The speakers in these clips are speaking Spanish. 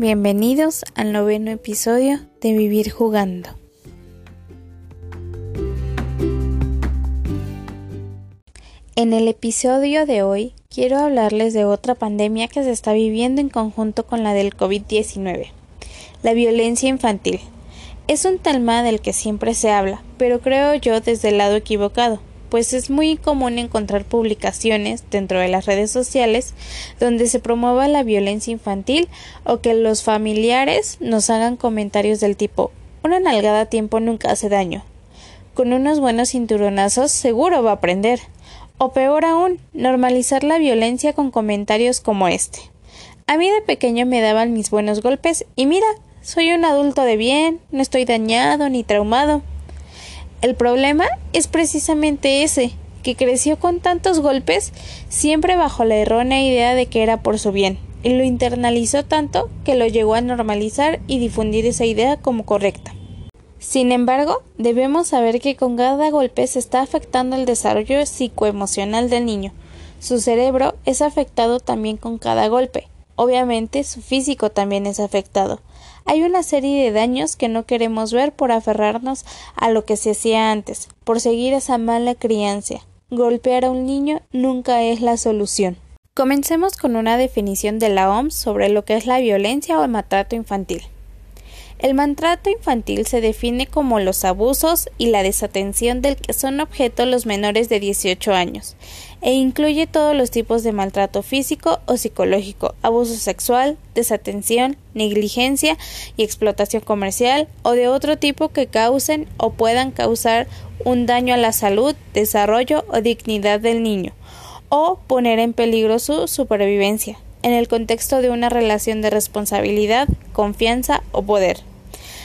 Bienvenidos al noveno episodio de Vivir jugando. En el episodio de hoy quiero hablarles de otra pandemia que se está viviendo en conjunto con la del COVID-19, la violencia infantil. Es un tema del que siempre se habla, pero creo yo desde el lado equivocado pues es muy común encontrar publicaciones dentro de las redes sociales donde se promueva la violencia infantil o que los familiares nos hagan comentarios del tipo una nalgada a tiempo nunca hace daño. Con unos buenos cinturonazos seguro va a aprender. O peor aún, normalizar la violencia con comentarios como este. A mí de pequeño me daban mis buenos golpes y mira, soy un adulto de bien, no estoy dañado ni traumado. El problema es precisamente ese, que creció con tantos golpes, siempre bajo la errónea idea de que era por su bien, y lo internalizó tanto que lo llegó a normalizar y difundir esa idea como correcta. Sin embargo, debemos saber que con cada golpe se está afectando el desarrollo psicoemocional del niño. Su cerebro es afectado también con cada golpe. Obviamente, su físico también es afectado. Hay una serie de daños que no queremos ver por aferrarnos a lo que se hacía antes, por seguir esa mala crianza. Golpear a un niño nunca es la solución. Comencemos con una definición de la OMS sobre lo que es la violencia o el maltrato infantil. El maltrato infantil se define como los abusos y la desatención del que son objeto los menores de 18 años, e incluye todos los tipos de maltrato físico o psicológico, abuso sexual, desatención, negligencia y explotación comercial o de otro tipo que causen o puedan causar un daño a la salud, desarrollo o dignidad del niño, o poner en peligro su supervivencia, en el contexto de una relación de responsabilidad, confianza o poder.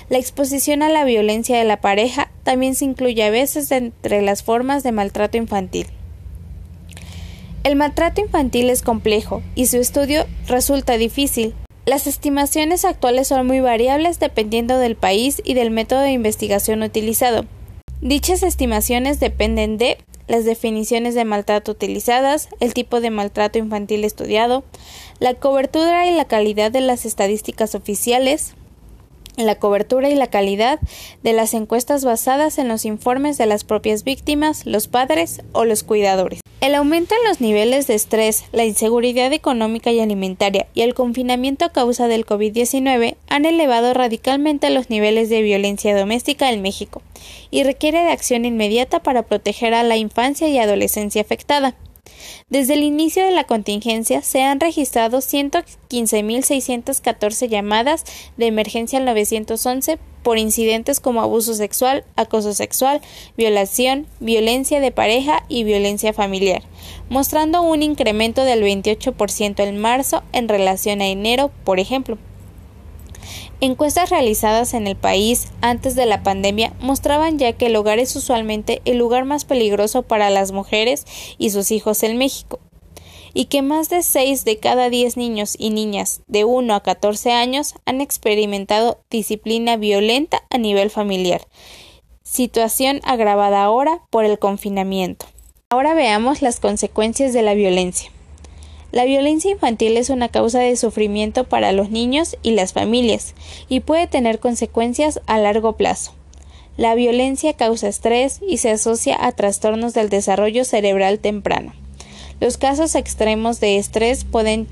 La exposición a la violencia de la pareja también se incluye a veces entre las formas de maltrato infantil. El maltrato infantil es complejo y su estudio resulta difícil. Las estimaciones actuales son muy variables dependiendo del país y del método de investigación utilizado. Dichas estimaciones dependen de las definiciones de maltrato utilizadas, el tipo de maltrato infantil estudiado, la cobertura y la calidad de las estadísticas oficiales, la cobertura y la calidad de las encuestas basadas en los informes de las propias víctimas, los padres o los cuidadores. El aumento en los niveles de estrés, la inseguridad económica y alimentaria y el confinamiento a causa del COVID-19 han elevado radicalmente los niveles de violencia doméstica en México y requiere de acción inmediata para proteger a la infancia y adolescencia afectada. Desde el inicio de la contingencia se han registrado 115.614 llamadas de emergencia al 911 por incidentes como abuso sexual, acoso sexual, violación, violencia de pareja y violencia familiar, mostrando un incremento del 28% en marzo en relación a enero, por ejemplo. Encuestas realizadas en el país antes de la pandemia mostraban ya que el hogar es usualmente el lugar más peligroso para las mujeres y sus hijos en México, y que más de 6 de cada 10 niños y niñas de 1 a 14 años han experimentado disciplina violenta a nivel familiar, situación agravada ahora por el confinamiento. Ahora veamos las consecuencias de la violencia. La violencia infantil es una causa de sufrimiento para los niños y las familias y puede tener consecuencias a largo plazo. La violencia causa estrés y se asocia a trastornos del desarrollo cerebral temprano. Los casos extremos de estrés pueden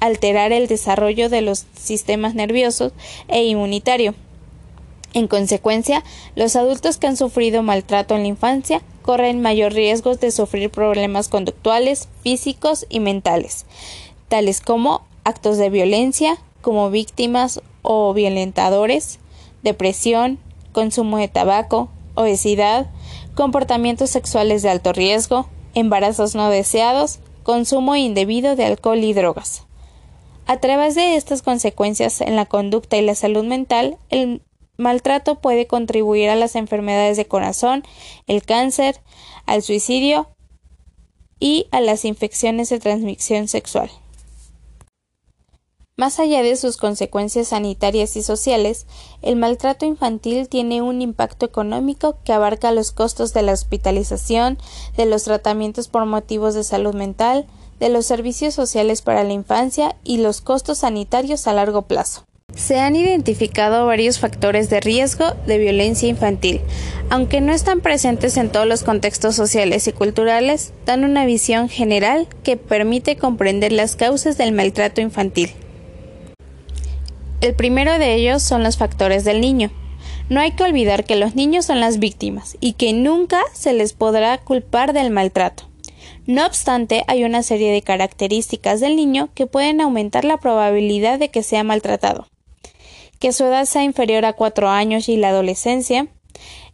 alterar el desarrollo de los sistemas nerviosos e inmunitario, en consecuencia, los adultos que han sufrido maltrato en la infancia corren mayor riesgo de sufrir problemas conductuales, físicos y mentales, tales como actos de violencia, como víctimas o violentadores, depresión, consumo de tabaco, obesidad, comportamientos sexuales de alto riesgo, embarazos no deseados, consumo indebido de alcohol y drogas. A través de estas consecuencias en la conducta y la salud mental, el maltrato puede contribuir a las enfermedades de corazón, el cáncer, al suicidio y a las infecciones de transmisión sexual. Más allá de sus consecuencias sanitarias y sociales, el maltrato infantil tiene un impacto económico que abarca los costos de la hospitalización, de los tratamientos por motivos de salud mental, de los servicios sociales para la infancia y los costos sanitarios a largo plazo. Se han identificado varios factores de riesgo de violencia infantil. Aunque no están presentes en todos los contextos sociales y culturales, dan una visión general que permite comprender las causas del maltrato infantil. El primero de ellos son los factores del niño. No hay que olvidar que los niños son las víctimas y que nunca se les podrá culpar del maltrato. No obstante, hay una serie de características del niño que pueden aumentar la probabilidad de que sea maltratado que su edad sea inferior a cuatro años y la adolescencia,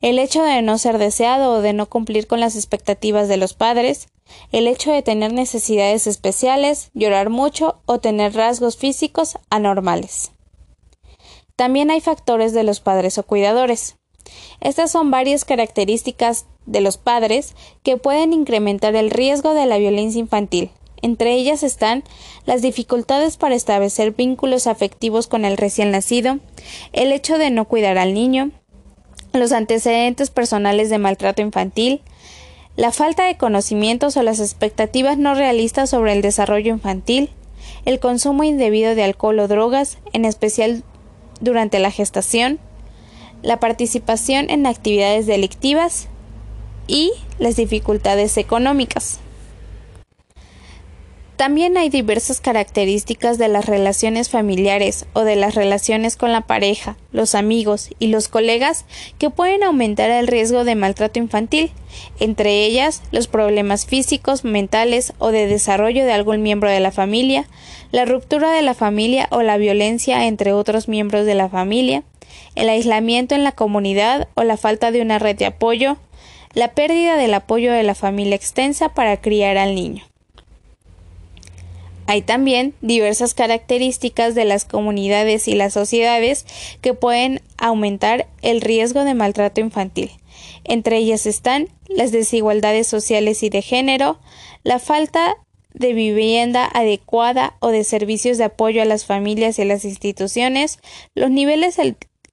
el hecho de no ser deseado o de no cumplir con las expectativas de los padres, el hecho de tener necesidades especiales, llorar mucho o tener rasgos físicos anormales. También hay factores de los padres o cuidadores. Estas son varias características de los padres que pueden incrementar el riesgo de la violencia infantil, entre ellas están las dificultades para establecer vínculos afectivos con el recién nacido, el hecho de no cuidar al niño, los antecedentes personales de maltrato infantil, la falta de conocimientos o las expectativas no realistas sobre el desarrollo infantil, el consumo indebido de alcohol o drogas, en especial durante la gestación, la participación en actividades delictivas y las dificultades económicas. También hay diversas características de las relaciones familiares o de las relaciones con la pareja, los amigos y los colegas que pueden aumentar el riesgo de maltrato infantil, entre ellas los problemas físicos, mentales o de desarrollo de algún miembro de la familia, la ruptura de la familia o la violencia entre otros miembros de la familia, el aislamiento en la comunidad o la falta de una red de apoyo, la pérdida del apoyo de la familia extensa para criar al niño. Hay también diversas características de las comunidades y las sociedades que pueden aumentar el riesgo de maltrato infantil. Entre ellas están las desigualdades sociales y de género, la falta de vivienda adecuada o de servicios de apoyo a las familias y a las instituciones, los niveles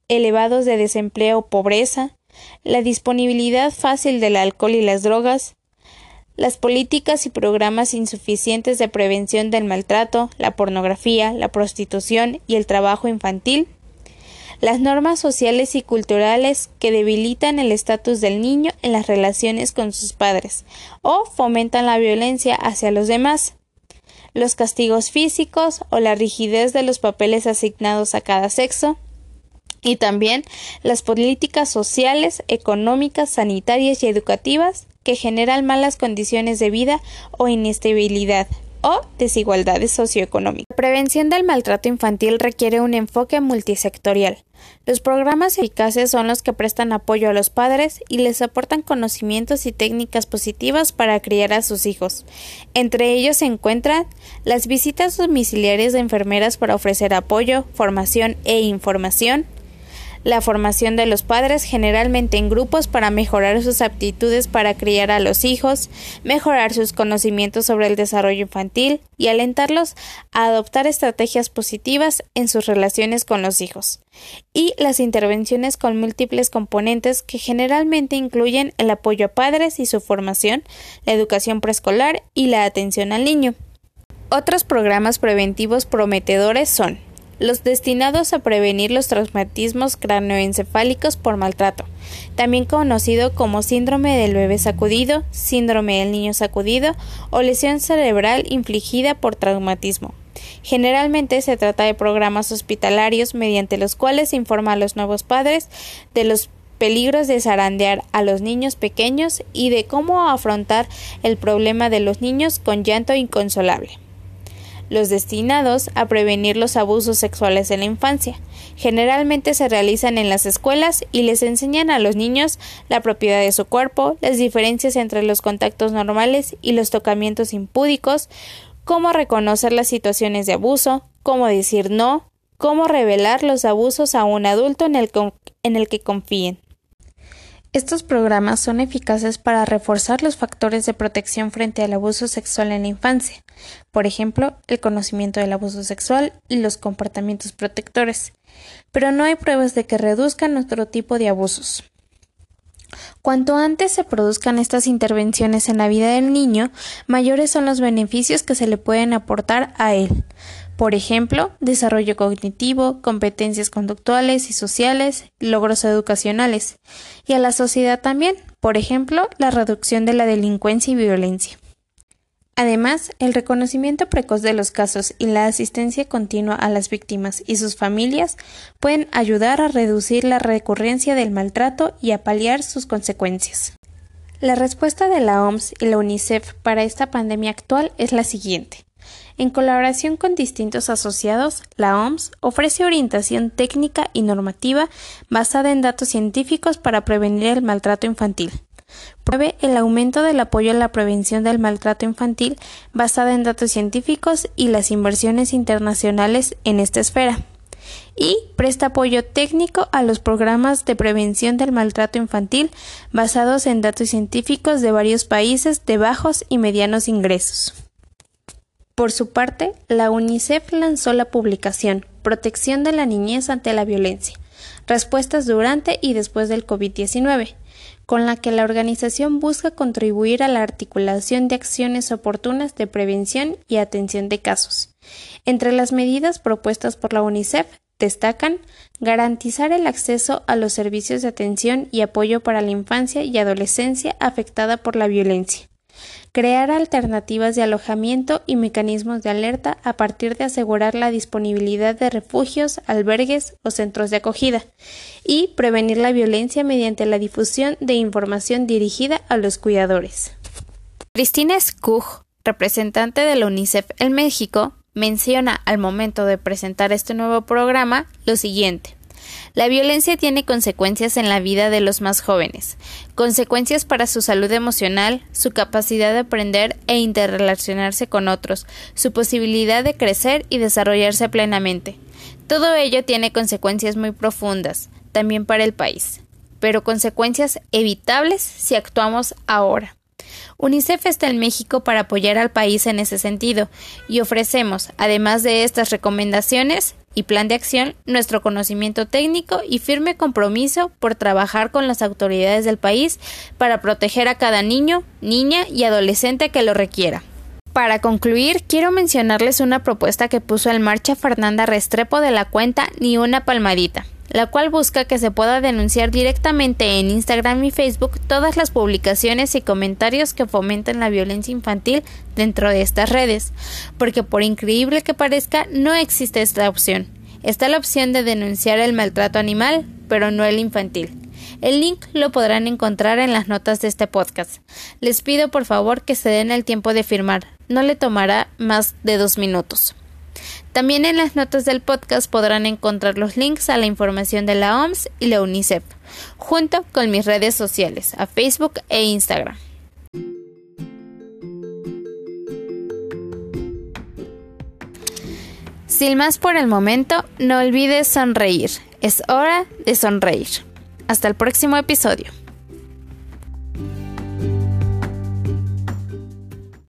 elevados de desempleo o pobreza, la disponibilidad fácil del alcohol y las drogas, las políticas y programas insuficientes de prevención del maltrato, la pornografía, la prostitución y el trabajo infantil, las normas sociales y culturales que debilitan el estatus del niño en las relaciones con sus padres o fomentan la violencia hacia los demás, los castigos físicos o la rigidez de los papeles asignados a cada sexo, y también las políticas sociales, económicas, sanitarias y educativas que generan malas condiciones de vida o inestabilidad o desigualdades socioeconómicas. La prevención del maltrato infantil requiere un enfoque multisectorial. Los programas eficaces son los que prestan apoyo a los padres y les aportan conocimientos y técnicas positivas para criar a sus hijos. Entre ellos se encuentran las visitas domiciliarias de enfermeras para ofrecer apoyo, formación e información, la formación de los padres generalmente en grupos para mejorar sus aptitudes para criar a los hijos, mejorar sus conocimientos sobre el desarrollo infantil y alentarlos a adoptar estrategias positivas en sus relaciones con los hijos. Y las intervenciones con múltiples componentes que generalmente incluyen el apoyo a padres y su formación, la educación preescolar y la atención al niño. Otros programas preventivos prometedores son los destinados a prevenir los traumatismos cráneoencefálicos por maltrato, también conocido como síndrome del bebé sacudido, síndrome del niño sacudido o lesión cerebral infligida por traumatismo. Generalmente se trata de programas hospitalarios mediante los cuales se informa a los nuevos padres de los peligros de zarandear a los niños pequeños y de cómo afrontar el problema de los niños con llanto inconsolable los destinados a prevenir los abusos sexuales en la infancia. Generalmente se realizan en las escuelas y les enseñan a los niños la propiedad de su cuerpo, las diferencias entre los contactos normales y los tocamientos impúdicos, cómo reconocer las situaciones de abuso, cómo decir no, cómo revelar los abusos a un adulto en el, en el que confíen. Estos programas son eficaces para reforzar los factores de protección frente al abuso sexual en la infancia, por ejemplo, el conocimiento del abuso sexual y los comportamientos protectores, pero no hay pruebas de que reduzcan otro tipo de abusos. Cuanto antes se produzcan estas intervenciones en la vida del niño, mayores son los beneficios que se le pueden aportar a él. Por ejemplo, desarrollo cognitivo, competencias conductuales y sociales, logros educacionales, y a la sociedad también, por ejemplo, la reducción de la delincuencia y violencia. Además, el reconocimiento precoz de los casos y la asistencia continua a las víctimas y sus familias pueden ayudar a reducir la recurrencia del maltrato y a paliar sus consecuencias. La respuesta de la OMS y la UNICEF para esta pandemia actual es la siguiente. En colaboración con distintos asociados, la OMS ofrece orientación técnica y normativa basada en datos científicos para prevenir el maltrato infantil. Pruebe el aumento del apoyo a la prevención del maltrato infantil basada en datos científicos y las inversiones internacionales en esta esfera. Y presta apoyo técnico a los programas de prevención del maltrato infantil basados en datos científicos de varios países de bajos y medianos ingresos. Por su parte, la UNICEF lanzó la publicación Protección de la niñez ante la violencia, respuestas durante y después del COVID-19, con la que la organización busca contribuir a la articulación de acciones oportunas de prevención y atención de casos. Entre las medidas propuestas por la UNICEF destacan garantizar el acceso a los servicios de atención y apoyo para la infancia y adolescencia afectada por la violencia, crear alternativas de alojamiento y mecanismos de alerta a partir de asegurar la disponibilidad de refugios, albergues o centros de acogida, y prevenir la violencia mediante la difusión de información dirigida a los cuidadores. Cristina Skug, representante de la UNICEF en México, menciona al momento de presentar este nuevo programa lo siguiente. La violencia tiene consecuencias en la vida de los más jóvenes, consecuencias para su salud emocional, su capacidad de aprender e interrelacionarse con otros, su posibilidad de crecer y desarrollarse plenamente. Todo ello tiene consecuencias muy profundas, también para el país, pero consecuencias evitables si actuamos ahora. UNICEF está en México para apoyar al país en ese sentido y ofrecemos, además de estas recomendaciones, y plan de acción, nuestro conocimiento técnico y firme compromiso por trabajar con las autoridades del país para proteger a cada niño, niña y adolescente que lo requiera. Para concluir, quiero mencionarles una propuesta que puso en marcha Fernanda Restrepo de la cuenta Ni una palmadita la cual busca que se pueda denunciar directamente en Instagram y Facebook todas las publicaciones y comentarios que fomenten la violencia infantil dentro de estas redes, porque por increíble que parezca no existe esta opción. Está la opción de denunciar el maltrato animal, pero no el infantil. El link lo podrán encontrar en las notas de este podcast. Les pido por favor que se den el tiempo de firmar, no le tomará más de dos minutos. También en las notas del podcast podrán encontrar los links a la información de la OMS y la UNICEF, junto con mis redes sociales, a Facebook e Instagram. Sin más por el momento, no olvides sonreír. Es hora de sonreír. Hasta el próximo episodio.